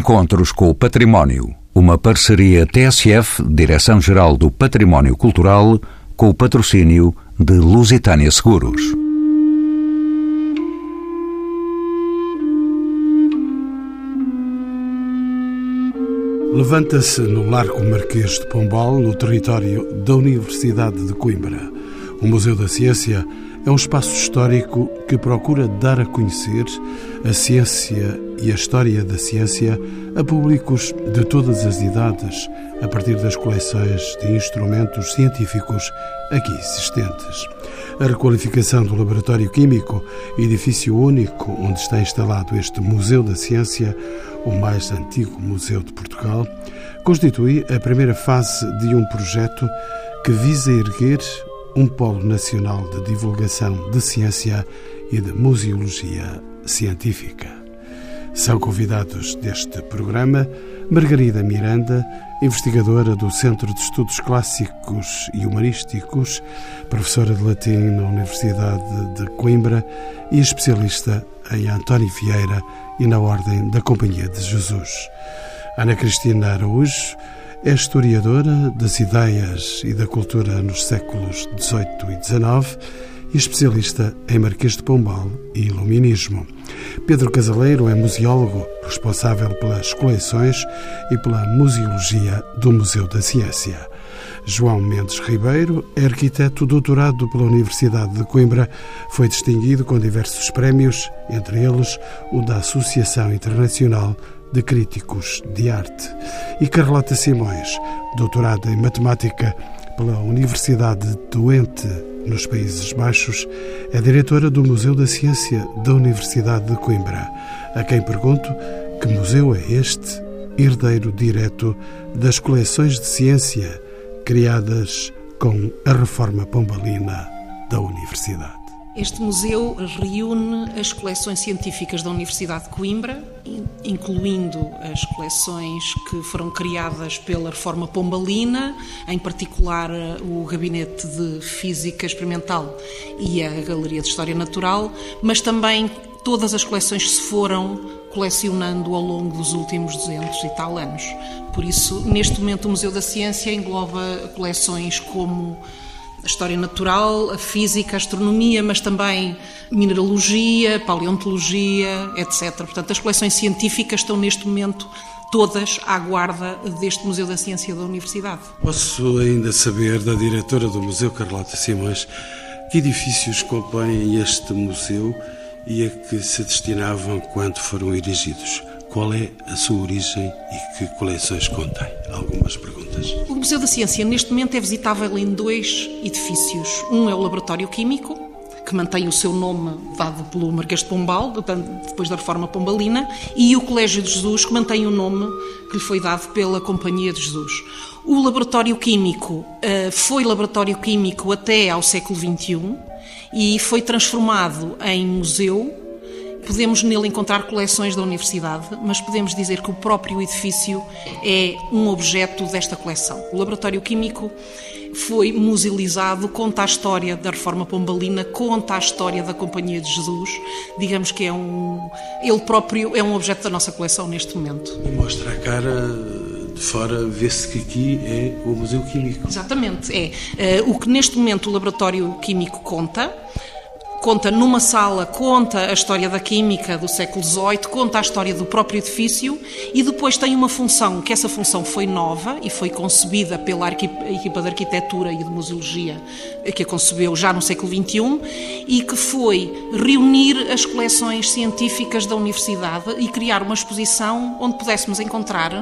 Encontros com o Património. Uma parceria TSF, Direção-Geral do Património Cultural, com o patrocínio de Lusitânia Seguros. Levanta-se no Largo Marquês de Pombal, no território da Universidade de Coimbra. O Museu da Ciência é um espaço histórico que procura dar a conhecer a ciência e a história da ciência a públicos de todas as idades, a partir das coleções de instrumentos científicos aqui existentes. A requalificação do Laboratório Químico, edifício único onde está instalado este Museu da Ciência, o mais antigo museu de Portugal, constitui a primeira fase de um projeto que visa erguer um polo nacional de divulgação de ciência e de museologia científica. São convidados deste programa Margarida Miranda, investigadora do Centro de Estudos Clássicos e Humanísticos, professora de latim na Universidade de Coimbra e especialista em António Vieira e na Ordem da Companhia de Jesus. Ana Cristina Araújo é historiadora das ideias e da cultura nos séculos XVIII e XIX e especialista em Marquês de Pombal e Iluminismo. Pedro Casaleiro é museólogo, responsável pelas coleções e pela museologia do Museu da Ciência. João Mendes Ribeiro é arquiteto doutorado pela Universidade de Coimbra, foi distinguido com diversos prémios, entre eles o da Associação Internacional de Críticos de Arte. E Carlota Simões, doutorada em Matemática pela Universidade de Twente, nos Países Baixos, é diretora do Museu da Ciência da Universidade de Coimbra, a quem pergunto que museu é este, herdeiro direto das coleções de ciência criadas com a reforma pombalina da Universidade. Este museu reúne as coleções científicas da Universidade de Coimbra, incluindo as coleções que foram criadas pela reforma pombalina, em particular o Gabinete de Física Experimental e a Galeria de História Natural, mas também todas as coleções que se foram colecionando ao longo dos últimos 200 e tal anos. Por isso, neste momento, o Museu da Ciência engloba coleções como a história natural, a física, a astronomia, mas também mineralogia, paleontologia, etc. Portanto, as coleções científicas estão neste momento todas à guarda deste Museu da Ciência da Universidade. Posso ainda saber da diretora do Museu, Carlota Simões, que edifícios compõem este museu e a que se destinavam quando foram erigidos? Qual é a sua origem e que coleções contém? Algumas perguntas. O Museu da Ciência, neste momento, é visitável em dois edifícios. Um é o Laboratório Químico, que mantém o seu nome dado pelo Marquês de Pombal, depois da reforma pombalina, e o Colégio de Jesus, que mantém o nome que lhe foi dado pela Companhia de Jesus. O laboratório químico uh, foi laboratório químico até ao século XXI e foi transformado em museu Podemos nele encontrar coleções da universidade, mas podemos dizer que o próprio edifício é um objeto desta coleção. O laboratório químico foi musealizado, conta a história da reforma pombalina, conta a história da Companhia de Jesus. Digamos que é um. Ele próprio é um objeto da nossa coleção neste momento. E mostra a cara de fora, vê-se que aqui é o Museu Químico. Exatamente, é. Uh, o que neste momento o laboratório químico conta conta numa sala, conta a história da química do século XVIII, conta a história do próprio edifício e depois tem uma função, que essa função foi nova e foi concebida pela equipa de arquitetura e de museologia que a concebeu já no século XXI e que foi reunir as coleções científicas da universidade e criar uma exposição onde pudéssemos encontrar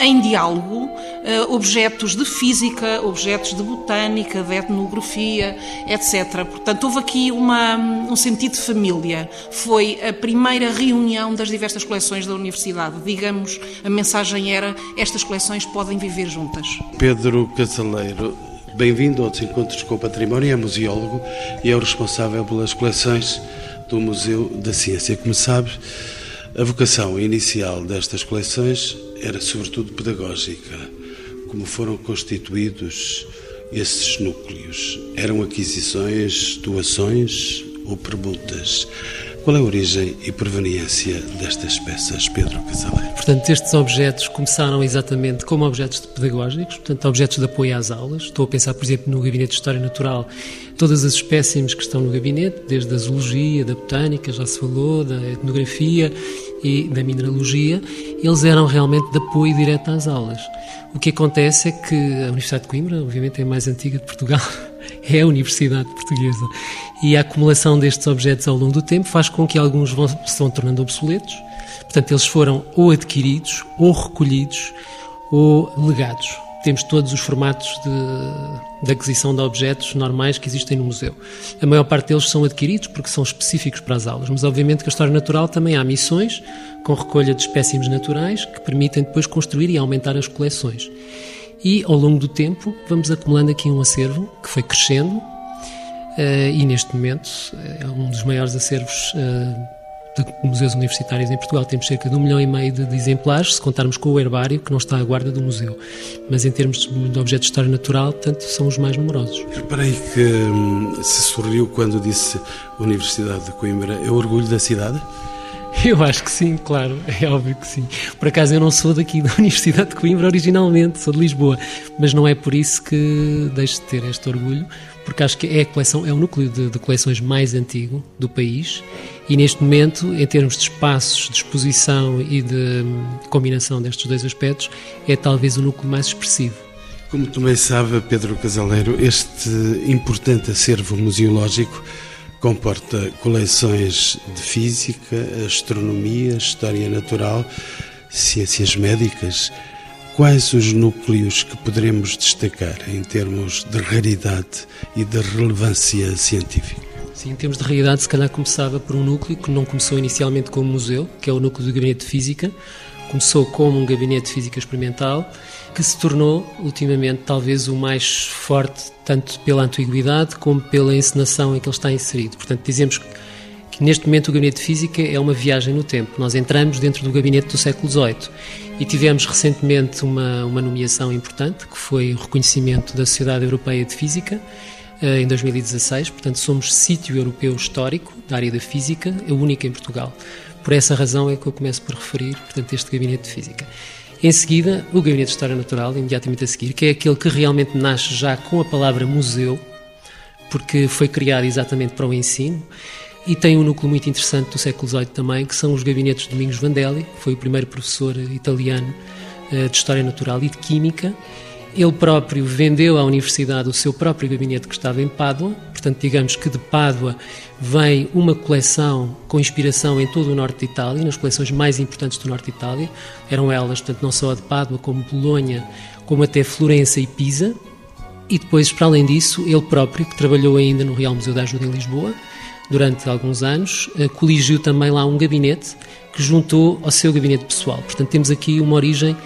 em diálogo eh, objetos de física, objetos de botânica, de etnografia, etc. Portanto, houve aqui uma, um sentido de família. Foi a primeira reunião das diversas coleções da universidade. Digamos, a mensagem era: estas coleções podem viver juntas. Pedro Casaleiro. Bem-vindo aos Encontros com o Património, é museólogo e é o responsável pelas coleções do Museu da Ciência. Como sabe, a vocação inicial destas coleções era sobretudo pedagógica. Como foram constituídos esses núcleos? Eram aquisições, doações ou permutas? Qual é a origem e proveniência destas peças, Pedro Casaleiro? Portanto, estes objetos começaram exatamente como objetos pedagógicos, portanto, objetos de apoio às aulas. Estou a pensar, por exemplo, no Gabinete de História Natural, todas as espécimes que estão no gabinete, desde a zoologia, da botânica, já se falou, da etnografia e da mineralogia, eles eram realmente de apoio direto às aulas. O que acontece é que a Universidade de Coimbra, obviamente, é a mais antiga de Portugal, é a Universidade Portuguesa. E a acumulação destes objetos ao longo do tempo faz com que alguns vão, se vão tornando obsoletos. Portanto, eles foram ou adquiridos, ou recolhidos, ou legados. Temos todos os formatos de, de, aquisição de objetos normais que existem no museu. A maior parte deles são adquiridos porque são específicos para as aulas, mas obviamente que a História Natural também há missões com recolha de espécimes naturais que permitem depois construir e aumentar as coleções. E ao longo do tempo vamos acumulando aqui um acervo que foi crescendo eh, e neste momento é um dos maiores acervos eh, de museus universitários em Portugal. Temos cerca de um milhão e meio de, de, exemplares, se contarmos com o herbário, que não está à guarda do museu. Mas em termos de objetos de história natural, portanto, são os mais numerosos. Reparei que hum, se sorriu quando disse Universidade de Coimbra. É orgulho da cidade? Eu acho que sim, claro, é óbvio que sim. Por acaso eu não sou daqui da Universidade de Coimbra originalmente, sou de Lisboa, mas não é por isso que deixo de ter este orgulho, porque acho que é a coleção, é o núcleo de, de coleções mais antigo do país e neste momento, em termos de espaços, de exposição e de combinação destes dois aspectos, é talvez o núcleo mais expressivo. Como também sabe, Pedro Casaleiro, este importante acervo museológico Comporta coleções de física, astronomia, história natural, ciências médicas. Quais os núcleos que poderemos destacar em termos de raridade e de relevância científica? Sim, em termos de raridade, se calhar começava por um núcleo que não começou inicialmente como museu, que é o núcleo do Gabinete de Física. Começou como um gabinete de física experimental, que se tornou, ultimamente, talvez o mais forte, tanto pela antiguidade como pela encenação em que ele está inserido. Portanto, dizemos que neste momento o Gabinete de Física é uma viagem no tempo. Nós entramos dentro do gabinete do século XVIII e tivemos recentemente uma, uma nomeação importante, que foi o reconhecimento da Sociedade Europeia de Física, eh, em 2016. Portanto, somos sítio europeu histórico da área da física, a única em Portugal. Por essa razão é que eu começo por referir, portanto, este gabinete de física. Em seguida, o Gabinete de História Natural, imediatamente a seguir, que é aquele que realmente nasce já com a palavra museu, porque foi criado exatamente para o ensino, e tem um núcleo muito interessante do século XVIII também, que são os gabinetes de Domingos Vandelli, que foi o primeiro professor italiano eh, de História Natural e de Química, ele próprio vendeu à universidade o seu próprio gabinete que estava em Pádua, portanto, digamos que de Pádua vem uma coleção com inspiração em todo o norte de Itália, nas coleções mais importantes do norte de Itália. Eram elas, portanto, não só a de Pádua, como Bolonha, como até Florença e Pisa. E depois, para além disso, ele próprio, que trabalhou ainda no Real Museu da Ajuda em Lisboa, durante alguns anos, eh, coligiu também lá um gabinete que juntou ao seu gabinete pessoal. Portanto, temos aqui uma origem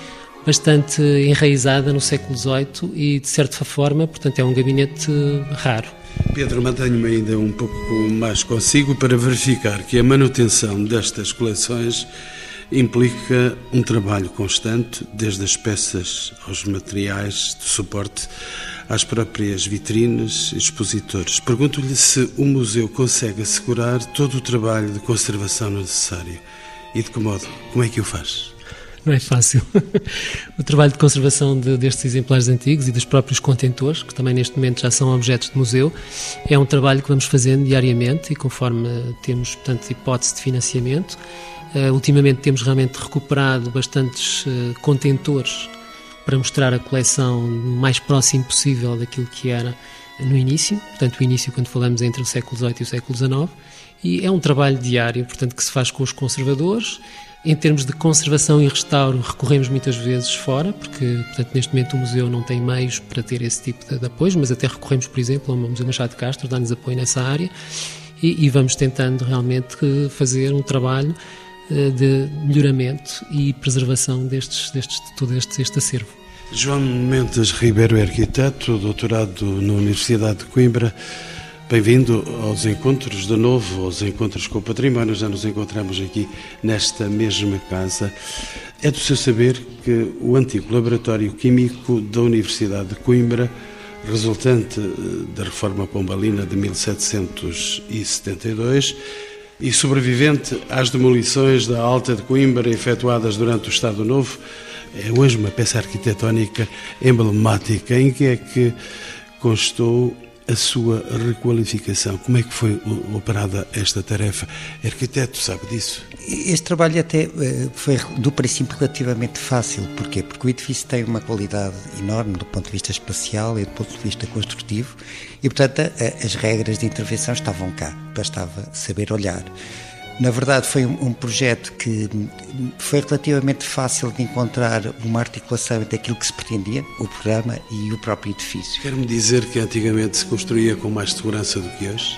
bastante enraizada no século XVIII e, de certa forma, portanto, é um gabinete raro. Pedro, mantenho-me ainda um pouco mais consigo para verificar que a manutenção destas coleções implica um trabalho constante, desde as peças aos materiais de suporte, às próprias vitrines expositores. Pergunto-lhe se o museu consegue assegurar todo o trabalho de conservação necessário e de que modo, como é que o faz? Não é fácil. o trabalho de conservação de, destes exemplares antigos e dos próprios contentores, que também neste momento já são objetos de museu, é um trabalho que vamos fazendo diariamente e conforme temos, portanto, hipótese de financiamento. Uh, ultimamente temos realmente recuperado bastantes uh, contentores para mostrar a coleção o mais próximo possível daquilo que era no início, portanto, o início quando falamos entre o século XVIII e o século XIX, e é um trabalho diário, portanto, que se faz com os conservadores, em termos de conservação e restauro, recorremos muitas vezes fora, porque portanto, neste momento o museu não tem meios para ter esse tipo de, de apoio, mas até recorremos, por exemplo, ao Museu Machado de Castro, dá-nos apoio nessa área, e, e, vamos tentando realmente fazer um trabalho uh, de melhoramento e preservação destes, destes, de todo este, este acervo. João Mendes Ribeiro é arquiteto, doutorado na Universidade de Coimbra. Bem-vindo aos encontros de novo, aos encontros com o património. Já nos encontramos aqui nesta mesma casa. É do seu saber que o antigo laboratório químico da Universidade de Coimbra, resultante eh, da reforma pombalina de 1772, E sobrevivente às demolições da Alta de Coimbra efetuadas durante o Estado Novo, é hoje uma peça arquitetónica emblemática em que é que constou a sua requalificação. Como é que foi operada esta tarefa? Arquiteto sabe disso? Este trabalho até eh, foi do princípio relativamente fácil. Porquê? Porque o edifício tem uma qualidade enorme do ponto de vista espacial e do ponto de vista construtivo e, portanto, as regras de intervenção estavam cá. Bastava saber olhar. Na verdade, foi um, um, projeto que foi relativamente fácil de encontrar uma articulação entre aquilo que se pretendia, o programa e o próprio edifício. Quer-me dizer que antigamente se construía com mais segurança do que hoje?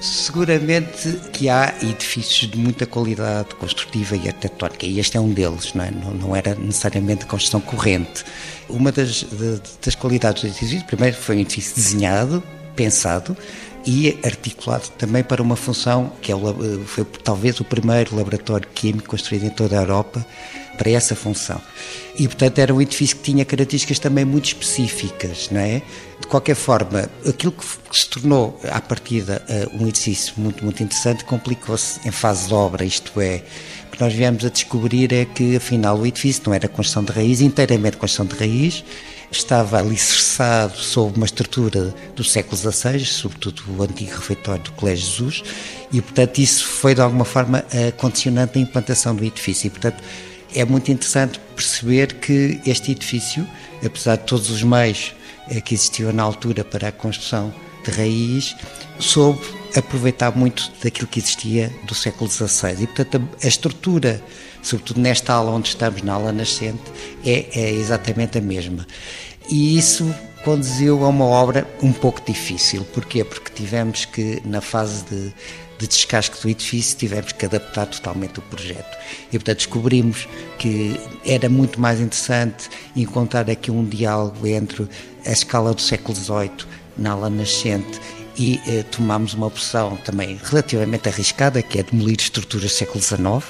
Seguramente que há edifícios de muita qualidade construtiva e arquitetónica, e este é um deles, não, é? não, não era necessariamente construção corrente. Uma das, de, das qualidades do edifício, primeiro, foi um edifício desenhado, pensado, e articulado também para uma função que é, foi talvez o primeiro laboratório químico construído em toda a Europa para essa função. E, portanto, era um edifício que tinha características também muito específicas, não é? De qualquer forma, aquilo que se tornou, à partida, eh, um edifício muito, muito interessante, complicou-se em fase de obra, isto é, o que nós viemos a descobrir é que, afinal, o edifício não era construção de raiz, inteiramente construção de raiz, estava alicerçado sob uma estrutura do século XVI, sobretudo o antigo refeitório do Colégio Jesus, e, portanto, isso foi, de alguma forma, condicionante da implantação do edifício. E, portanto, é muito interessante perceber que este edifício, apesar de todos os meios eh, que existiam na altura para a construção de raiz, soube aproveitar muito daquilo que existia do século XVI. E, portanto, a estrutura sobretudo nesta aula onde estamos, na aula nascente, é, é exatamente a mesma. E isso conduziu a uma obra um pouco difícil. Porquê? Porque tivemos que, na fase de, de descasque do edifício, tivemos que adaptar totalmente o projeto. E, portanto, descobrimos que era muito mais interessante encontrar aqui um diálogo entre a escala do século XVIII na ala nascente e eh, tomámos uma opção também relativamente arriscada, que é demolir estruturas do século XIX,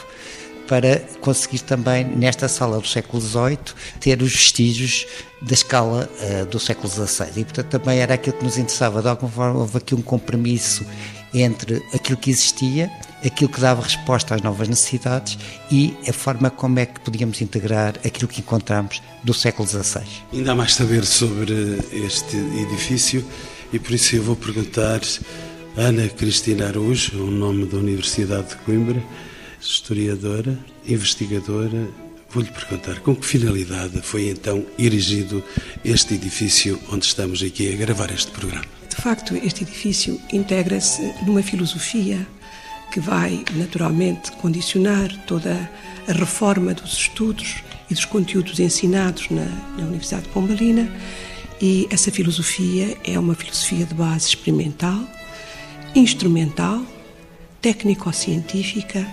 para conseguir também, nesta sala do século XVIII, ter os vestígios da escala uh, do século XVI. E, portanto, também era aquilo que nos interessava. De alguma forma, houve aqui um compromisso entre aquilo que existia, aquilo que dava resposta às novas necessidades e a forma como é que podíamos integrar aquilo que encontramos do século XVI. Ainda há mais saber sobre este edifício e por isso eu vou perguntar Ana Cristina Araújo, o nome da Universidade de Coimbra, historiadora, investigadora, vou-lhe perguntar com que finalidade foi então erigido este edifício onde estamos aqui a gravar este programa? De facto, este edifício integra-se numa filosofia que vai naturalmente condicionar toda a reforma dos estudos e dos conteúdos ensinados na, na Universidade de Pombalina. E essa filosofia é uma filosofia de base experimental, instrumental, técnico-científica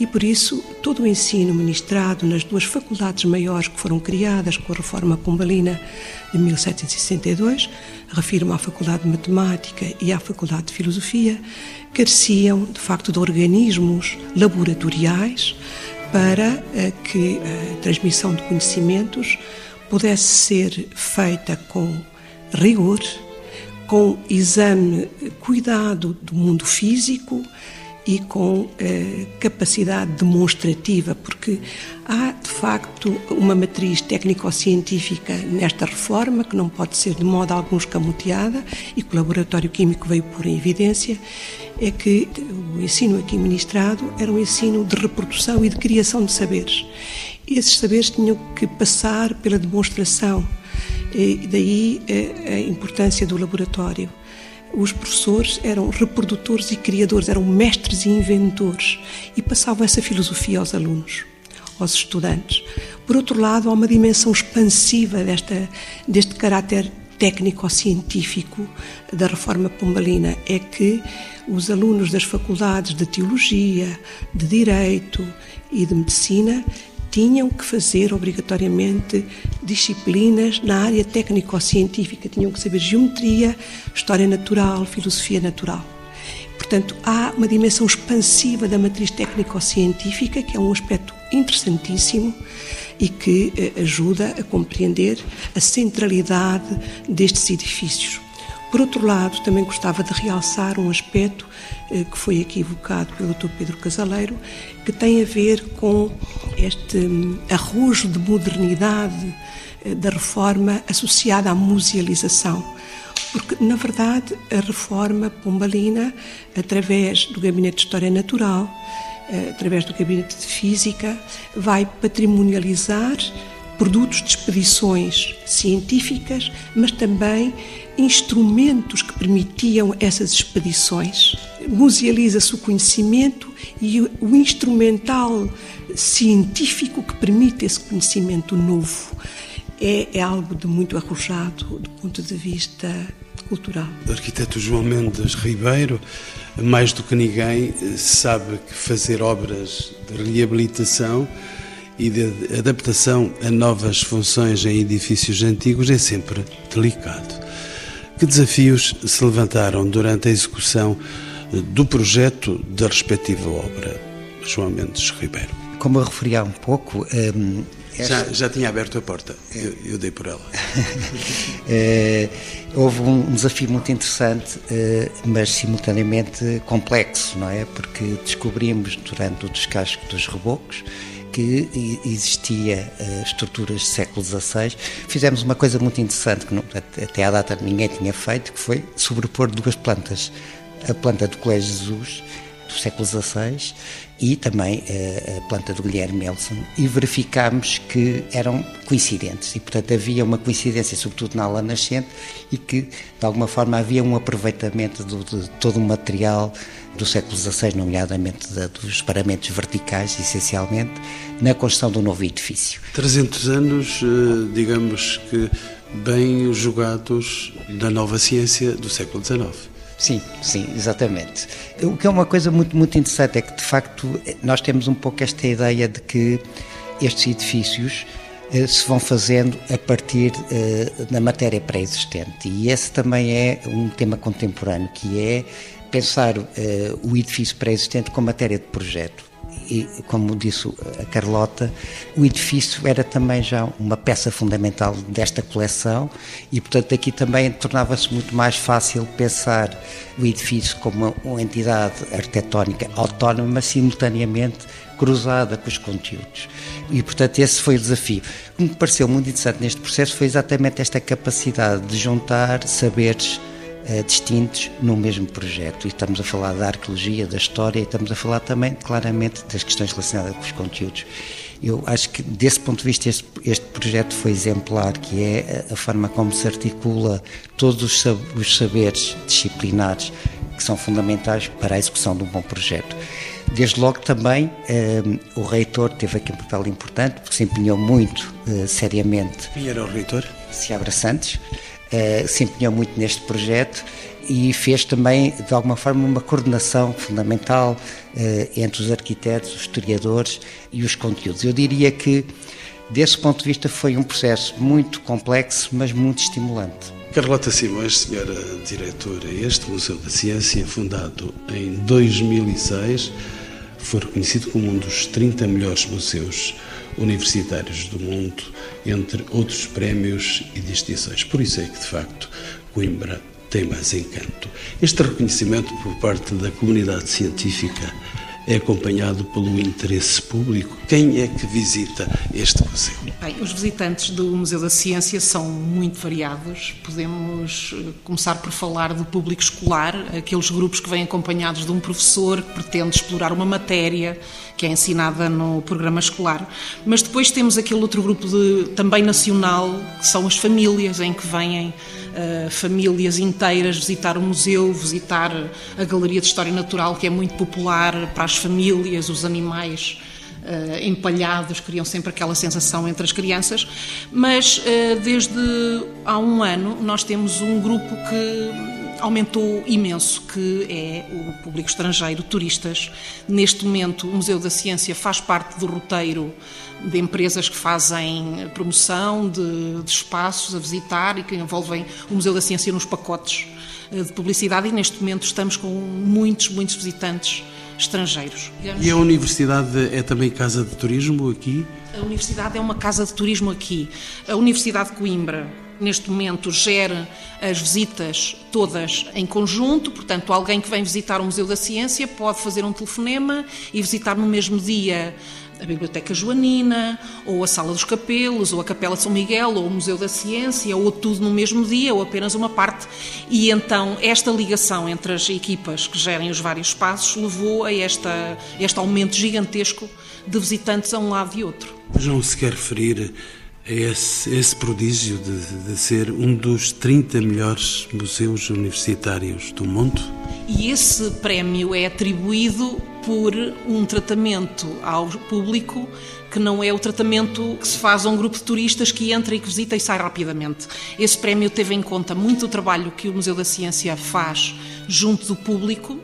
e por isso todo o ensino ministrado nas duas faculdades maiores que foram criadas com a reforma pombalina de 1762, refiro-me à Faculdade de Matemática e à Faculdade de Filosofia, careciam de facto de organismos laboratoriais para eh, que a transmissão de conhecimentos pudesse ser feita com rigor, com exame, cuidado do mundo físico, e com eh, capacidade demonstrativa, porque há de facto uma matriz técnico-científica nesta reforma que não pode ser de modo algum escamoteada e que o Laboratório Químico veio pôr em evidência, é que o ensino aqui ministrado era um ensino de reprodução e de criação de saberes. E esses saberes tinham que passar pela demonstração, e daí eh, a importância do laboratório os professores eram reprodutores e criadores, eram mestres e inventores e passavam essa filosofia aos alunos, aos estudantes. Por outro lado, há uma dimensão expansiva desta, deste caráter técnico-científico da reforma pombalina, é que os alunos das faculdades de teologia, de direito e de medicina tinham que fazer obrigatoriamente disciplinas na área técnico-científica, tinham que saber geometria, história natural, filosofia natural. Portanto, há uma dimensão expansiva da matriz técnico-científica, que é um aspecto interessantíssimo e que eh, ajuda a compreender a centralidade destes edifícios. Por outro lado, também gostava de realçar um aspecto eh, que foi aqui evocado pelo Dr. Pedro Casaleiro, que tem a ver com este hum, arrojo de modernidade eh, da reforma associada à musealização. Porque, na verdade, a reforma pombalina, através do Gabinete de História Natural, eh, através do Gabinete de Física, vai patrimonializar produtos de expedições científicas, mas também instrumentos que permitiam essas expedições. Musealiza-se o conhecimento e o instrumental científico que permite esse conhecimento novo. É, é algo de muito arrojado do ponto de vista cultural. O arquiteto João Mendes Ribeiro, mais do que ninguém, sabe que fazer obras de reabilitação e de adaptação a novas funções em edifícios antigos é sempre delicado. Que desafios se levantaram durante a execução do projeto da respectiva obra, João Mendes Ribeiro? Como eu referi há um pouco. Um, esta... já, já tinha aberto a porta, eu, eu dei por ela. é, houve um desafio muito interessante, eh, mas simultaneamente complexo, não é? Porque descobrimos durante o descasco dos rebocos que existia uh, estruturas do século XVI. Fizemos uma coisa muito interessante que não, até à data ninguém tinha feito, que foi sobrepor duas plantas. A planta do Colégio Jesus, do século XVI, e também uh, a planta do Guilherme Melson, e verificámos que eram coincidentes. E, portanto, havia uma coincidência, sobretudo na ala nascente, e que, de alguma forma, havia um aproveitamento do, de todo o material do século XVI, nomeadamente dos paramentos verticais, essencialmente, na construção do novo edifício. 300 anos, eh, digamos que bem jogados na nova ciência do século XIX. Sim, sim, exatamente. O que é uma coisa muito, muito interessante é que, de facto, nós temos um pouco esta ideia de que estes edifícios eh, se vão fazendo a partir eh, da matéria pré-existente. E esse também é um tema contemporâneo, que é pensar uh, o edifício pré-existente como matéria de projeto. E, como disse a Carlota, o edifício era também já uma peça fundamental desta coleção e, portanto, aqui também tornava-se muito mais fácil pensar o edifício como uma entidade arquitetónica autónoma, simultaneamente cruzada com os conteúdos. E, portanto, esse foi o desafio. O que me pareceu muito interessante neste processo foi exatamente esta capacidade de juntar saberes eh, distintos no mesmo projeto. E estamos a falar da arqueologia, da história, e estamos a falar também, claramente, das questões relacionadas com os conteúdos. Eu acho que, desse ponto de vista, este, este projeto foi exemplar, que é a, forma como se articula todos os, os saberes disciplinares que são fundamentais para a execução de um bom projeto. Desde logo também eh, o reitor teve aqui um papel importante, porque se empenhou muito eh, seriamente. Quem era o reitor? Seabra Santos uh, se empenhou muito neste projeto e fez também, de alguma forma, uma coordenação fundamental uh, entre os arquitetos, os historiadores e os conteúdos. Eu diria que, desse ponto de vista, foi um processo muito complexo, mas muito estimulante. Carlota Simões, senhora diretora, este Museu da Ciência, fundado em 2006, foi reconhecido como um dos 30 melhores museus universitários do mundo, entre outros prémios e distinções. Por isso é que, de facto, Coimbra tem mais encanto. Este reconhecimento por parte da comunidade científica é acompanhado pelo interesse público. Quem é que visita este museu? Bem, os visitantes do Museu da Ciência são muito variados. Podemos eh, começar por falar do público escolar, aqueles grupos que vêm acompanhados de um professor que pretende explorar uma matéria que é ensinada no programa escolar. Mas depois temos aquele outro grupo de, também nacional, que são as famílias, em que vêm uh, famílias inteiras visitar o museu, visitar a Galeria de História Natural, que é muito popular para as famílias, os animais uh, empalhados, criam sempre aquela sensação entre as crianças. Mas uh, desde há um ano nós temos um grupo que aumentou imenso, que é o público estrangeiro, turistas. Neste momento, o Museu da Ciência faz parte do roteiro de empresas que fazem promoção de, de espaços a visitar e que envolvem o Museu da Ciência nos pacotes eh, de publicidade e neste momento estamos com muitos, muitos visitantes estrangeiros. E a universidade é também casa de turismo aqui? A universidade é uma casa de turismo aqui. A Universidade de Coimbra neste momento gera as visitas todas em conjunto, portanto, alguém que vem visitar o Museu da Ciência pode fazer um telefonema e visitar no mesmo dia a Biblioteca Joanina, ou a Sala dos Capelos, ou a Capela São Miguel, ou o Museu da Ciência, ou tudo no mesmo dia, ou apenas uma parte. E então esta ligação entre as equipas que gerem os vários espaços levou a esta, este aumento gigantesco de visitantes a um lado e outro. Mas não se quer referir esse, esse prodígio de, de ser um dos 30 melhores museus universitários do mundo? E esse prémio é atribuído por um tratamento ao público que não é o tratamento que se faz a um grupo de turistas que entra e que visita e sai rapidamente. Esse prémio teve em conta muito o trabalho que o Museu da Ciência faz junto do público,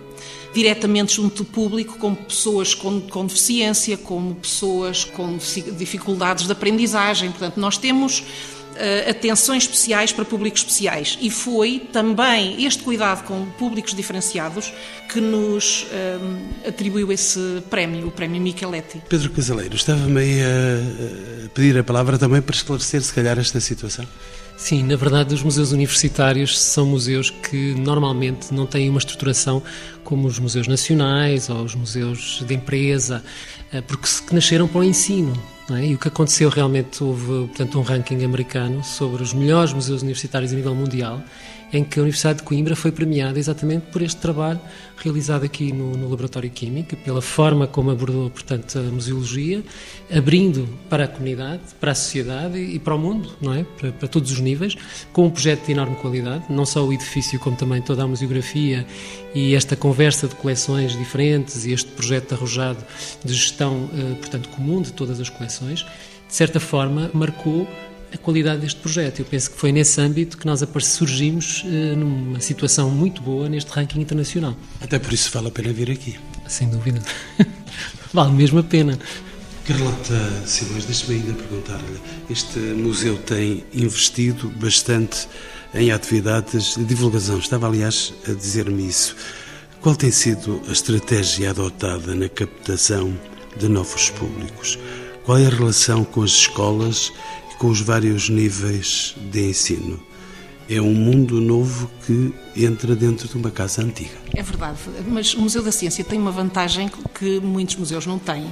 diretamente junto do público, como pessoas com, com deficiência, como pessoas com dificuldades de aprendizagem. Portanto, nós temos uh, atenções especiais para públicos especiais. E foi também este cuidado com públicos diferenciados que nos uh, atribuiu esse prémio, o prémio Micheletti. Pedro Casaleiro, estava-me aí a pedir a palavra também para esclarecer, se calhar, esta situação. Sim, na verdade, os museus universitários são museus que normalmente não têm uma estruturação como os museus nacionais ou os museus de empresa, eh, porque nasceram para o ensino. É? E o que aconteceu realmente houve portanto um ranking americano sobre os melhores museus universitários a nível mundial em que a Universidade de Coimbra foi premiada exatamente por este trabalho realizado aqui no, no Laboratório Químico, pela forma como abordou, portanto, a museologia, abrindo para a comunidade, para a sociedade e para o mundo, não é? Para, para, todos os níveis, com um projeto de enorme qualidade, não só o edifício, como também toda a museografia e esta conversa de coleções diferentes e este projeto arrojado de gestão, eh, portanto, comum de todas as coleções, de certa forma marcou a qualidade deste projeto. Eu penso que foi nesse âmbito que nós surgimos uh, numa situação muito boa neste ranking internacional. Até por isso vale a pena vir aqui. Sem dúvida. vale mesmo a pena. Carlota Simões, deixe-me ainda perguntar-lhe: este museu tem investido bastante em atividades de divulgação. Estava, aliás, a dizer-me isso. Qual tem sido a estratégia adotada na captação de novos públicos? Qual é a relação com as escolas com os vários níveis de ensino. É um mundo novo que entra dentro de uma casa antiga. É verdade, mas o Museu da Ciência tem uma vantagem que muitos museus não têm,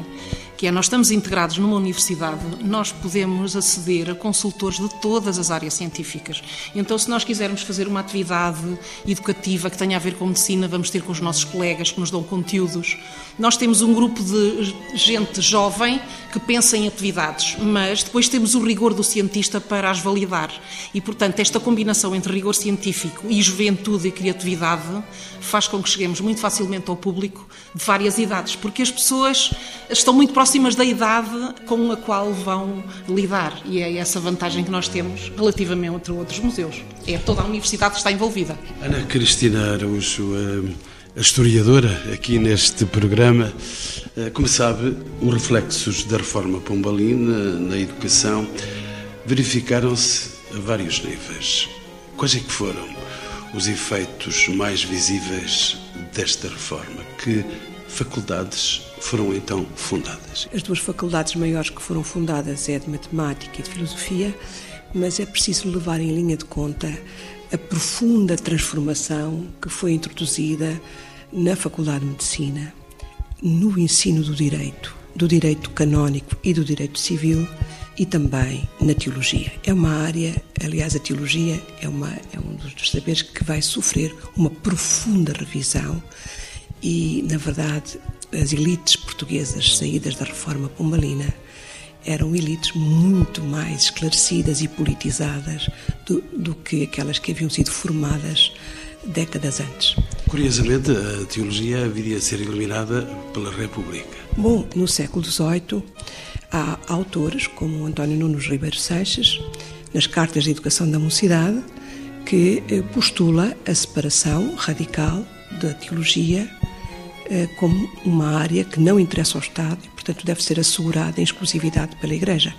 que é nós estamos integrados numa universidade, nós podemos aceder a consultores de todas as áreas científicas. Então, se nós quisermos fazer uma atividade educativa que tenha a ver com medicina, vamos ter com os nossos colegas que nos dão conteúdos. Nós temos um grupo de gente jovem que pensa em atividades, mas depois temos o rigor do cientista para as validar. E, portanto, esta combinação entre rigor científico e juventude e criatividade faz com que cheguemos muito facilmente ao público de várias idades, porque as pessoas estão muito próximas da idade com a qual vão lidar e é essa vantagem que nós temos relativamente a outros museus. É toda a universidade que está envolvida. Ana Cristina Araújo, a historiadora aqui neste programa, eh, como sabe, os reflexos da reforma pombalina na educação verificaram-se a vários níveis. Quais é que foram os efeitos mais visíveis desta reforma? Que faculdades foram então fundadas? As duas faculdades maiores que foram fundadas é de Matemática e de Filosofia, mas é preciso levar em linha de conta a profunda transformação que foi introduzida na Faculdade de Medicina, no ensino do direito, do direito canónico e do direito civil e também na teologia. É uma área, aliás, a teologia é, uma, é um dos saberes que vai sofrer uma profunda revisão e, na verdade, as elites portuguesas saídas da reforma pombalina eram elites muito mais esclarecidas e politizadas do, do que aquelas que haviam sido formadas décadas antes. Curiosamente, a teologia viria a ser eliminada pela República. Bom, no século XVIII há autores como António Nunes Ribeiro Seixas, nas Cartas de Educação da Mocidade, que eh, postula a separação radical da teologia como uma área que não interessa ao Estado e, portanto, deve ser assegurada em exclusividade pela Igreja,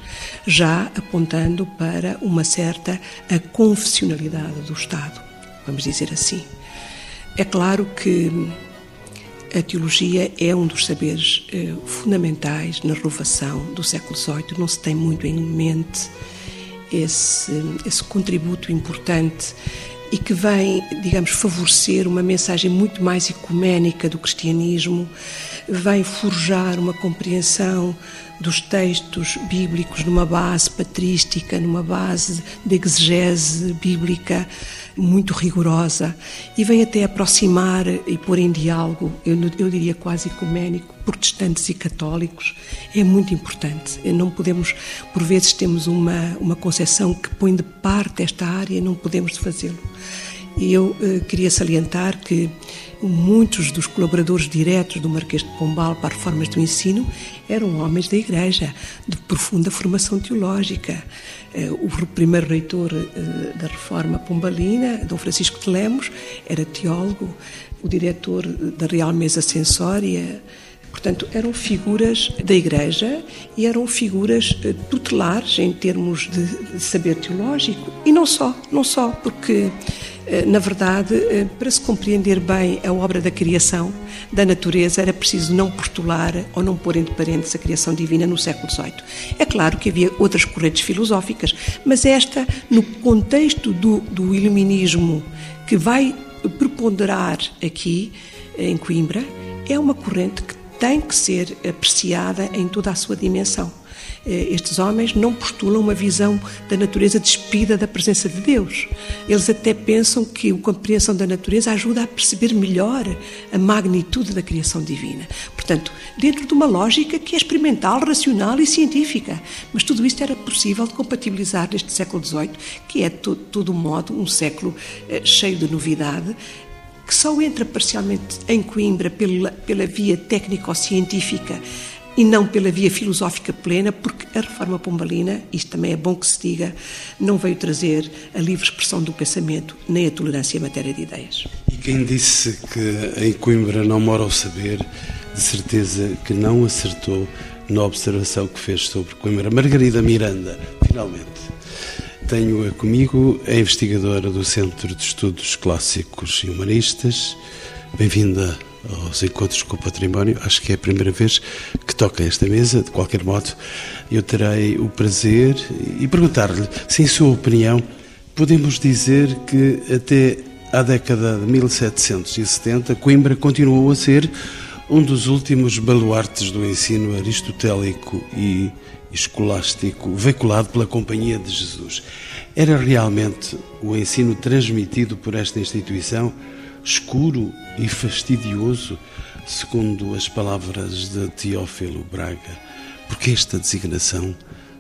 já apontando para uma certa confessionalidade do Estado, vamos dizer assim. É claro que a teologia é um dos saberes eh, fundamentais na renovação do século XVIII, não se tem muito em mente esse, esse contributo importante e que vem, digamos, favorecer uma mensagem muito mais ecuménica do cristianismo, vem forjar uma compreensão dos textos bíblicos numa base patrística, numa base de exegese bíblica muito rigorosa e vem até aproximar e pôr em diálogo, eu, eu diria quase ecuménico, protestantes e católicos. É muito importante. Não podemos, por vezes, temos uma, uma concepção que põe de parte esta área e não podemos fazê-lo. Eu eh, queria salientar que muitos dos colaboradores diretos do Marquês de Pombal para reformas do ensino eram homens da Igreja, de profunda formação teológica. Eh, o primeiro reitor eh, da reforma pombalina, Dom Francisco de Lemos, era teólogo, o diretor da Real Mesa Censória, Portanto, eram figuras da Igreja e eram figuras eh, tutelares em termos de saber teológico. E não só, não só, porque, na verdade, eh, para se compreender bem a obra da criação, da natureza, era preciso não postular ou não pôr entre parênteses a criação divina no século XVIII. É claro que havia outras correntes filosóficas, mas esta, no contexto do, do iluminismo que vai preponderar aqui, em Coimbra, é uma corrente que tem que ser apreciada em toda a sua dimensão. Eh, estes homens não postulam uma visão da natureza despida da presença de Deus. Eles até pensam que a compreensão da natureza ajuda a perceber melhor a magnitude da criação divina. Portanto, dentro de uma lógica que é experimental, racional e científica. Mas tudo isto era possível de compatibilizar neste século XVIII, que é, de todo modo, um século eh, cheio de novidade, que só entra parcialmente em Coimbra pela, pela via técnico-científica e não pela via filosófica plena, porque a reforma pombalina, isto também é bom que se diga, não veio trazer a livre expressão do pensamento nem a tolerância em matéria de ideias. E quem disse que em Coimbra não mora o saber, de certeza que não acertou na observação que fez sobre Coimbra. Margarida Miranda, finalmente. Tenho comigo a investigadora do Centro de Estudos Clássicos e Humanistas. Bem-vinda aos Encontros com o Património. Acho que é a primeira vez que toca esta mesa. De qualquer modo, eu terei o prazer e perguntar-lhe se, em sua opinião, podemos dizer que até à década de 1770, Coimbra continuou a ser um dos últimos baluartes do ensino aristotélico e escolástico veiculado pela Companhia de Jesus. Era realmente o ensino transmitido por esta instituição escuro e fastidioso, segundo as palavras de Teófilo Braga? Porque esta designação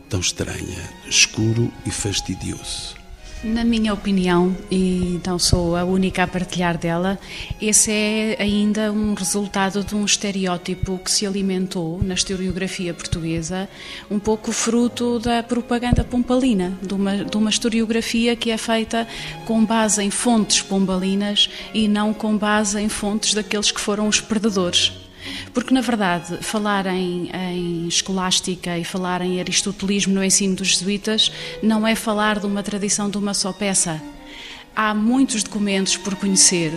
tão estranha, escuro e fastidioso? Na minha opinião, e então sou a única a partilhar dela, esse é ainda um resultado de um estereótipo que se alimentou na historiografia portuguesa, um pouco fruto da propaganda pompalina, de uma, de uma historiografia que é feita com base em fontes pombalinas e não com base em fontes daqueles que foram os perdedores porque, na verdade, falar em, em escolástica e falar em aristotelismo no ensino dos jesuítas não é falar de uma tradição de uma só peça. Há muitos documentos por conhecer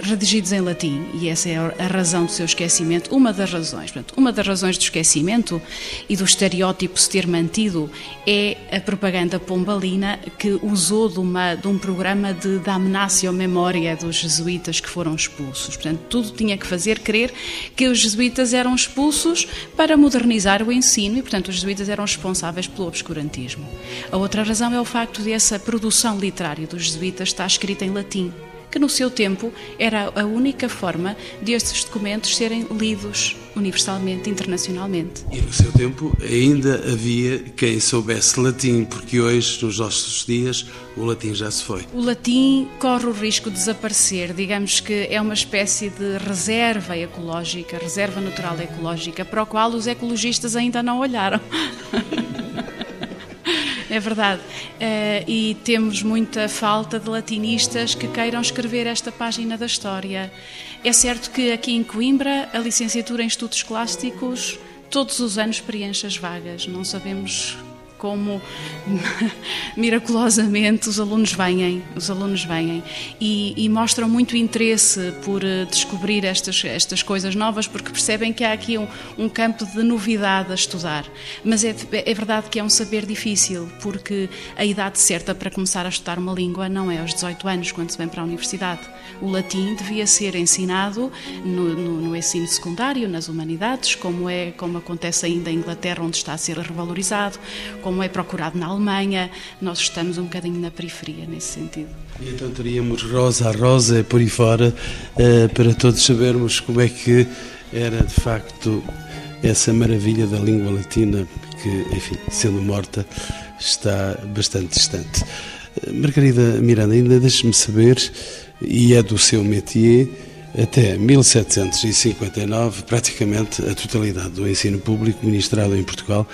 redigidos em latim, e essa é a razão do seu esquecimento, uma das razões. Portanto, uma das razões do esquecimento e do estereótipo se ter mantido é a propaganda pombalina que usou de, uma, de um programa de damnatio memória dos jesuítas que foram expulsos. Portanto, tudo tinha que fazer crer que os jesuítas eram expulsos para modernizar o ensino e, portanto, os jesuítas eram responsáveis pelo obscurantismo. A outra razão é o facto de essa produção literária dos jesuítas estar escrita em latim que no seu tempo era a única forma de estes documentos serem lidos universalmente, internacionalmente. E no seu tempo ainda havia quem soubesse latim, porque hoje, nos nossos dias, o latim já se foi. O latim corre o risco de desaparecer, digamos que é uma espécie de reserva ecológica, reserva natural ecológica, para o qual os ecologistas ainda não olharam. É verdade. Uh, e temos muita falta de latinistas que queiram escrever esta página da história. É certo que aqui em Coimbra a licenciatura em estudos clássicos todos os anos preenche as vagas. Não sabemos como miraculosamente os alunos vêm, os alunos vêm e, e, mostram muito interesse por eh, descobrir estas, estas coisas novas porque percebem que há aqui um, um campo de novidade a estudar. Mas é, é verdade que é um saber difícil porque a idade certa para começar a estudar uma língua não é aos 18 anos, quando se vem para a universidade. O latim devia ser ensinado no, no, no ensino secundário, nas humanidades, como, é, como acontece ainda em Inglaterra, onde está a ser revalorizado, como é procurado na Alemanha. Nós estamos um bocadinho na periferia nesse sentido. E então teríamos Rosa a Rosa por aí fora, eh, para todos sabermos como é que era de facto essa maravilha da língua latina que, enfim, sendo morta, está bastante distante. Margarida Miranda, ainda deixe-me saber, e é do seu métier, até 1759, praticamente a totalidade do ensino público ministrado em Portugal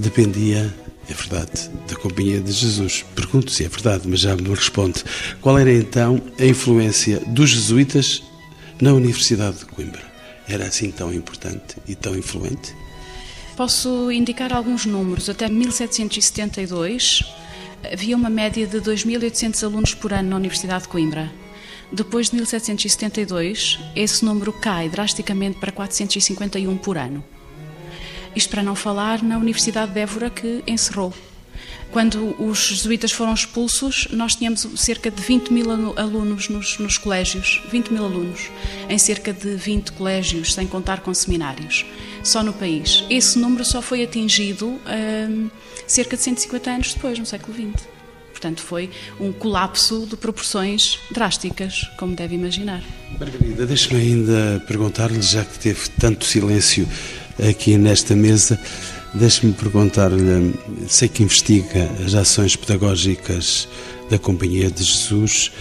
dependia, é verdade, da Companhia de Jesus. Pergunto se é verdade, mas já me responde. Qual era então a influência dos jesuítas na Universidade de Coimbra? Era assim tão importante e tão influente? Posso indicar alguns números. Até 1772 havia uma média de 2.800 alunos por ano na Universidade de Coimbra. Depois de 1772, esse número cai drasticamente para 451 por ano. Isto para não falar na Universidade de Évora que encerrou. Quando os jesuítas foram expulsos, nós tínhamos cerca de 20 mil alunos nos, nos, colégios, 20 mil alunos, em cerca de 20 colégios, sem contar com seminários, só no país. Esse número só foi atingido hum, cerca de 150 anos depois, no século XX. Portanto, foi um colapso de proporções drásticas, como deve imaginar. Margarida, deixe-me ainda perguntar-lhe, já que teve tanto silêncio aqui nesta mesa, deixe-me perguntar-lhe, sei que investiga as ações pedagógicas da Companhia de Jesus,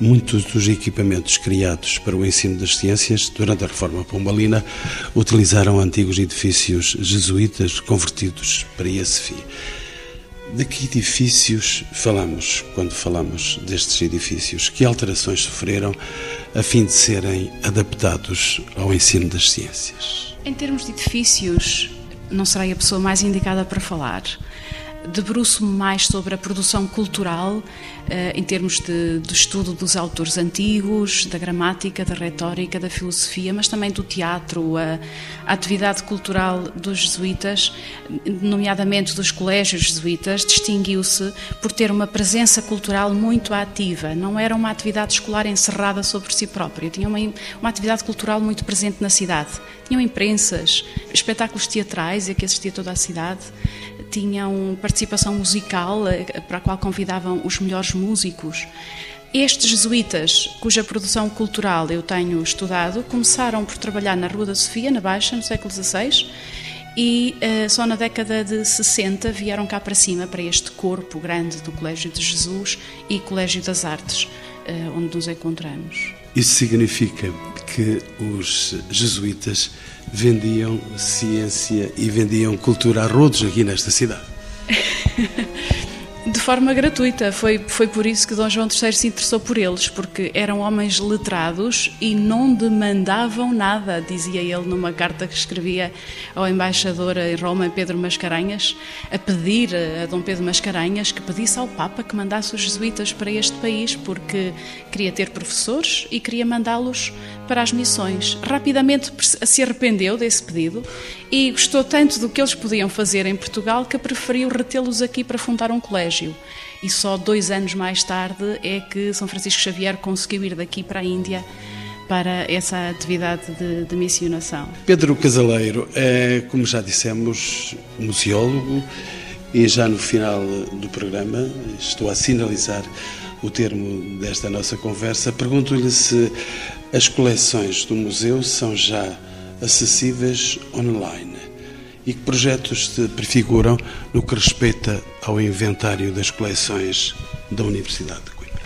muitos dos equipamentos criados para o ensino das ciências durante a reforma pombalina utilizaram antigos edifícios jesuítas convertidos para esse fim. De que edifícios falamos quando falamos destes edifícios? Que alterações sofreram a fim de serem adaptados ao ensino das ciências? Em termos de edifícios, não serei a pessoa mais indicada para falar debruço-me mais sobre a produção cultural, eh, em termos de, de, estudo dos autores antigos, da gramática, da retórica, da filosofia, mas também do teatro, a, a atividade cultural dos jesuítas, nomeadamente dos colégios jesuítas, distinguiu-se por ter uma presença cultural muito ativa. Não era uma atividade escolar encerrada sobre si própria, tinha uma, uma atividade cultural muito presente na cidade. Tinham imprensas, espetáculos teatrais a que assistia toda a cidade tinham participação musical eh, para a qual convidavam os melhores músicos. Estes jesuítas, cuja produção cultural eu tenho estudado, começaram por trabalhar na Rua da Sofia, na Baixa, no século XVI, e uh, só na década de 60 vieram cá para cima, para este corpo grande do Colégio de Jesus e Colégio das Artes, uh, onde nos encontramos. Isso significa que os jesuítas vendiam ciência e vendiam cultura a rodos aqui nesta cidade. de forma gratuita. Foi, foi por isso que Dom João III se interessou por eles, porque eram homens letrados e não demandavam nada, dizia ele numa carta que escrevia ao embaixador em Roma, Pedro Mascarenhas, a pedir a Dom Pedro Mascarenhas que pedisse ao Papa que mandasse os jesuítas para este país, porque queria ter professores e queria mandá-los para as missões. Rapidamente se arrependeu desse pedido e gostou tanto do que eles podiam fazer em Portugal que preferiu retê-los aqui para fundar um colégio. E só dois anos mais tarde é que São Francisco Xavier conseguiu ir daqui para a Índia para essa atividade de, de missionação. Pedro Casaleiro é, como já dissemos, museólogo e já no final do programa, estou a sinalizar o termo desta nossa conversa, pergunto-lhe se as coleções do museu são já acessíveis online e que projetos se prefiguram no que respeita ao inventário das coleções da Universidade de Coimbra.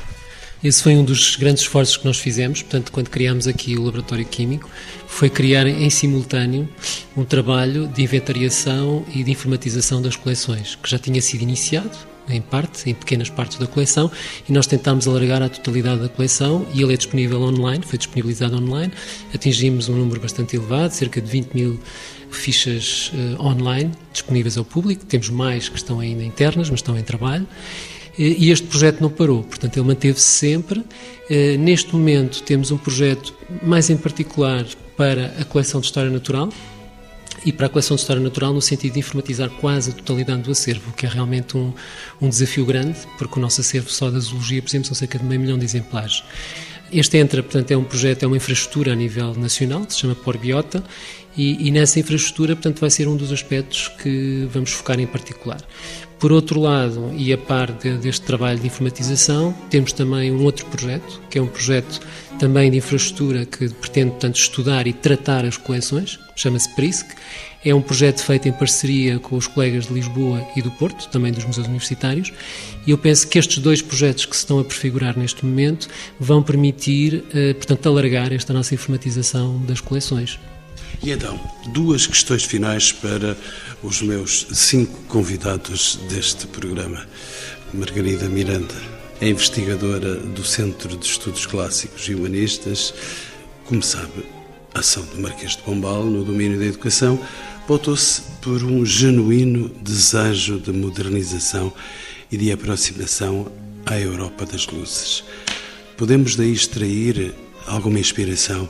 Esse foi um dos grandes esforços que nós fizemos, portanto, quando criámos aqui o Laboratório Químico, foi criar em simultâneo um trabalho de inventariação e de informatização das coleções, que já tinha sido iniciado em parte, em pequenas partes da coleção, e nós tentámos alargar a totalidade da coleção e ele é disponível online, foi disponibilizado online. Atingimos um número bastante elevado, cerca de 20 mil fichas uh, online disponíveis ao público. Temos mais que estão ainda internas, mas estão em trabalho. E este projeto não parou, portanto, ele manteve-se sempre. Eh, neste momento, temos um projeto mais em particular para a coleção de História Natural, e para a coleção de História Natural no sentido de informatizar quase a totalidade do acervo, o que é realmente um, um desafio grande, porque o nosso acervo só da zoologia, por exemplo, são cerca de meio milhão de exemplares. Este entra, portanto, é um projeto, é uma infraestrutura a nível nacional, que se chama Porbiota, e, e nessa infraestrutura, portanto, vai ser um dos aspectos que vamos focar em particular. Por outro lado, e a par de, deste trabalho de informatização, temos também um outro projeto, que é um projeto também de infraestrutura que pretende, portanto, estudar e tratar as coleções, chama-se PRISC. É um projeto feito em parceria com os colegas de Lisboa e do Porto, também dos museus universitários, e eu penso que estes dois projetos que se estão a prefigurar neste momento vão permitir, eh, portanto, alargar esta nossa informatização das coleções. E então, duas questões finais para os meus cinco convidados deste programa. Margarida Miranda é investigadora do Centro de Estudos Clássicos e Humanistas. Como sabe, a ação do Marquês de Pombal no domínio da educação pautou-se por um genuíno desejo de modernização e de aproximação à Europa das luzes. Podemos daí extrair alguma inspiração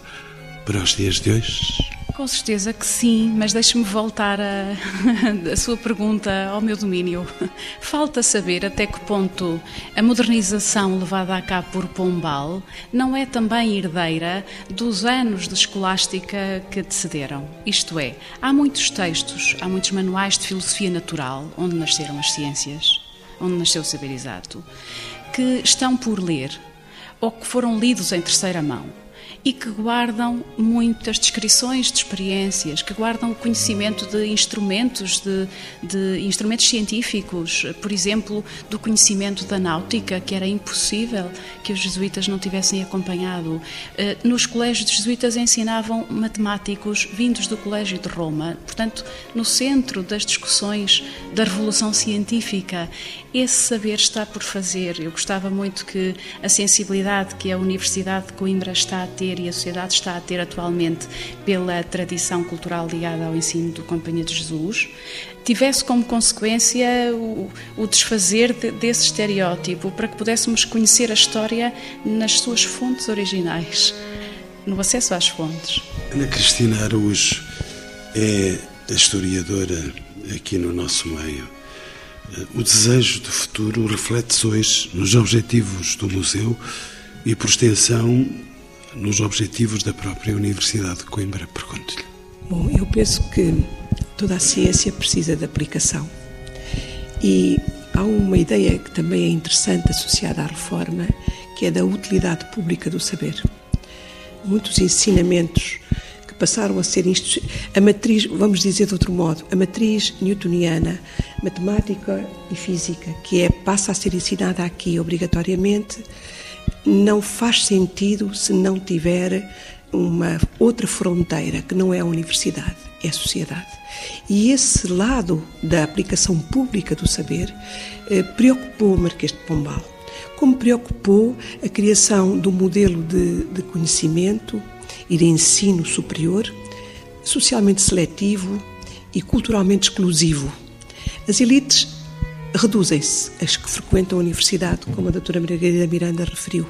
para os dias de hoje? Com certeza que sim, mas deixe-me voltar a, sua pergunta ao meu domínio. Falta saber até que ponto a modernização levada a cabo por Pombal não é também herdeira dos anos de escolástica que antecederam. Isto é, há muitos textos, há muitos manuais de filosofia natural, onde nasceram as ciências, onde nasceu o saber exato, que estão por ler ou que foram lidos em terceira mão e que guardam muitas descrições de experiências, que guardam o conhecimento de instrumentos, de, de, instrumentos científicos, por exemplo, do conhecimento da náutica, que era impossível que os jesuítas não tivessem acompanhado. Eh, nos colégios de jesuítas ensinavam matemáticos vindos do Colégio de Roma, portanto, no centro das discussões da revolução científica. Esse saber está por fazer. Eu gostava muito que a sensibilidade que a Universidade de Coimbra está a ter ter e a sociedade está a ter atualmente pela tradição cultural ligada ao ensino do Companhia de Jesus, tivesse como consequência o, o desfazer de, desse estereótipo para que pudéssemos conhecer a história nas suas fontes originais, no acesso às fontes. Ana Cristina Araújo é historiadora aqui no nosso meio. O desejo de futuro reflete-se hoje nos objetivos do museu e, por extensão, nos objetivos da própria Universidade de Coimbra? Pergunto-lhe. Bom, eu penso que toda a ciência precisa de aplicação. E há uma ideia que também é interessante associada à reforma, que é da utilidade pública do saber. Muitos ensinamentos que passaram a ser a matriz, vamos dizer de outro modo, a matriz newtoniana, matemática e física, que é passa a ser ensinada aqui obrigatoriamente, não faz sentido se não tiver uma outra fronteira que não é a universidade, é a sociedade. E esse lado da aplicação pública do saber eh, preocupou o Marquês de Pombal, como preocupou a criação do modelo de, de conhecimento e de ensino superior, socialmente seletivo e culturalmente exclusivo. As elites reduzem-se as que frequentam a universidade, como a doutora Margarida Miranda referiu.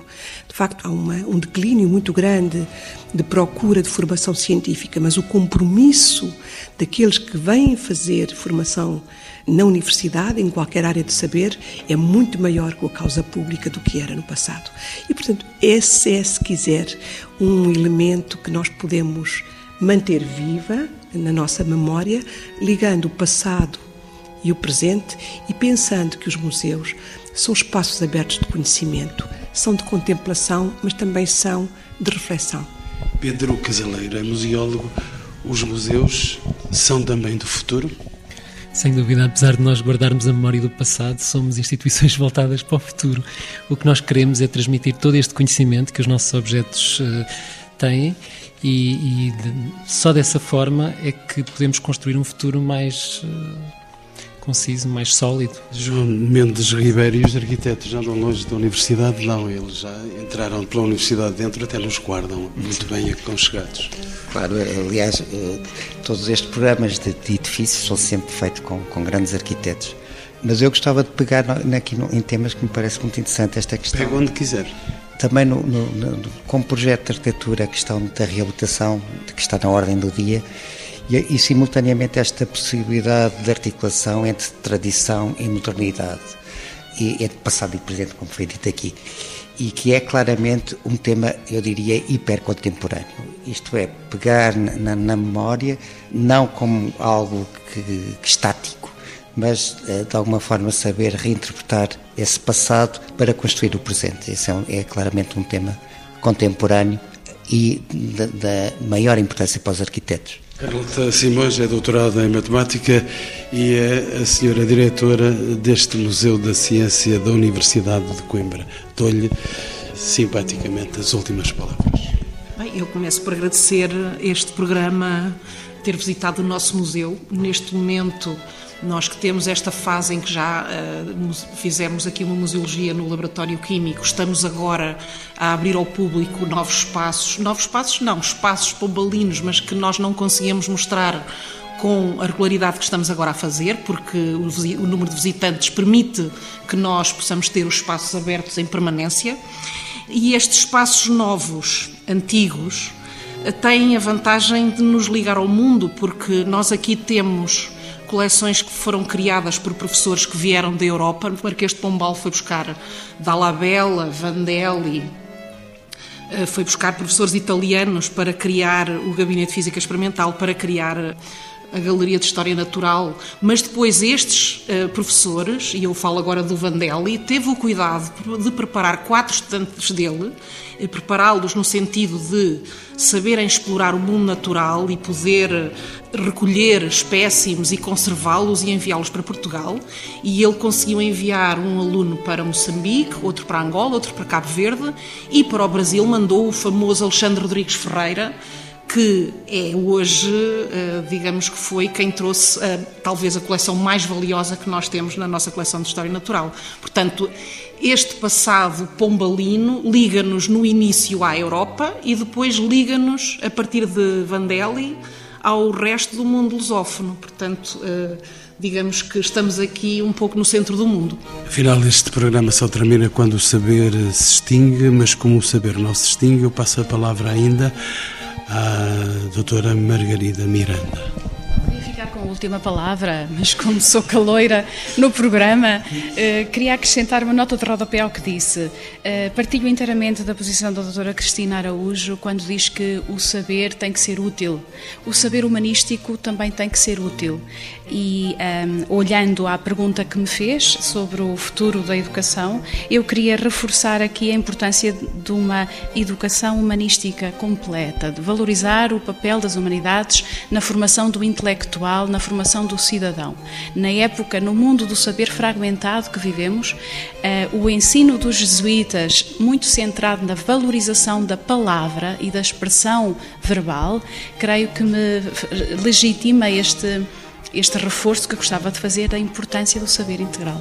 De facto, há uma, um declínio muito grande de procura de formação científica, mas o compromisso daqueles que vêm fazer formação na universidade, em qualquer área de saber, é muito maior com a causa pública do que era no passado. E, portanto, esse é, se quiser, um elemento que nós podemos manter viva na nossa memória, ligando o passado e o presente e pensando que os museus são espaços abertos de conhecimento, são de contemplação, mas também são de reflexão. Pedro Casaleiro é museólogo. Os museus são também do futuro? Sem dúvida, apesar de nós guardarmos a memória do passado, somos instituições voltadas para o futuro. O que nós queremos é transmitir todo este conhecimento que os nossos objetos uh, têm e, e de, só dessa forma é que podemos construir um futuro mais uh, conciso, mais sólido. João Mendes Ribeiro e os arquitetos já andam longe da universidade? Não, eles já entraram pela universidade dentro, até nos guardam muito bem aconchegados. Claro, aliás, eh, todos estes programas de, de edifícios são sempre feitos com, com grandes arquitetos. Mas eu gostava de pegar aqui em temas que me parece muito interessante esta questão. Pega onde quiser. Também no, no, no, como projeto de arquitetura, a questão da reabilitação, que está na ordem do dia, e, e, simultaneamente esta possibilidade de articulação entre tradição e modernidade, e entre passado e presente, como foi dito aqui, e que é claramente um tema, eu diria, hipercontemporâneo. Isto é, pegar na, na memória não como algo que, que estático, mas eh, de alguma forma saber reinterpretar esse passado para construir o presente. Esse é, um, é claramente um tema contemporâneo e da maior importância para os arquitetos. Carlota Simões é doutorada em matemática e é a senhora diretora deste Museu da Ciência da Universidade de Coimbra. Dou-lhe simpaticamente as últimas palavras. Bem, eu começo por agradecer este programa, ter visitado o nosso museu. Neste momento, nós que temos esta fase em que já uh, fizemos aqui uma museologia no laboratório químico, estamos agora a abrir ao público novos espaços, novos espaços não, espaços pombalinos, mas que nós não conseguimos mostrar com a regularidade que estamos agora a fazer, porque o, o número de visitantes permite que nós possamos ter os espaços abertos em permanência. E estes espaços novos, antigos, têm a vantagem de nos ligar ao mundo, porque nós aqui temos coleções que foram criadas por professores que vieram da Europa. O Marquês de Pombal foi buscar Dalabella, Vandelli, eh, foi buscar professores italianos para criar o Gabinete de Física Experimental, para criar a Galeria de História Natural, mas depois estes uh, professores, e eu falo agora do Vandelli, teve o cuidado de preparar quatro estudantes dele, prepará-los no sentido de saberem explorar o mundo natural e poder recolher espécimes e conservá-los e enviá-los para Portugal. E ele conseguiu enviar um aluno para Moçambique, outro para Angola, outro para Cabo Verde e para o Brasil mandou o famoso Alexandre Rodrigues Ferreira, que é hoje, eh, digamos que foi quem trouxe eh, talvez a coleção mais valiosa que nós temos na nossa coleção de História Natural. Portanto, este passado pombalino liga-nos no início à Europa e depois liga-nos, a partir de Vandelli, ao resto do mundo lusófono. Portanto, eh, digamos que estamos aqui um pouco no centro do mundo. Afinal, este programa só termina quando o saber se extingue, mas como o saber não se extingue, eu passo a palavra ainda à doutora Margarida Miranda com a última palavra, mas como sou caloira no programa, eh, queria acrescentar uma nota de rodapé ao que disse. Eh, partilho inteiramente da posição da doutora Cristina Araújo quando diz que o saber tem que ser útil. O saber humanístico também tem que ser útil. E um, ehm, olhando à pergunta que me fez sobre o futuro da educação, eu queria reforçar aqui a importância de uma educação humanística completa, de valorizar o papel das humanidades na formação do intelectual na formação do cidadão. Na época, no mundo do saber fragmentado que vivemos, eh, o ensino dos jesuítas, muito centrado na valorização da palavra e da expressão verbal, creio que me legitima este, este reforço que gostava de fazer da importância do saber integral.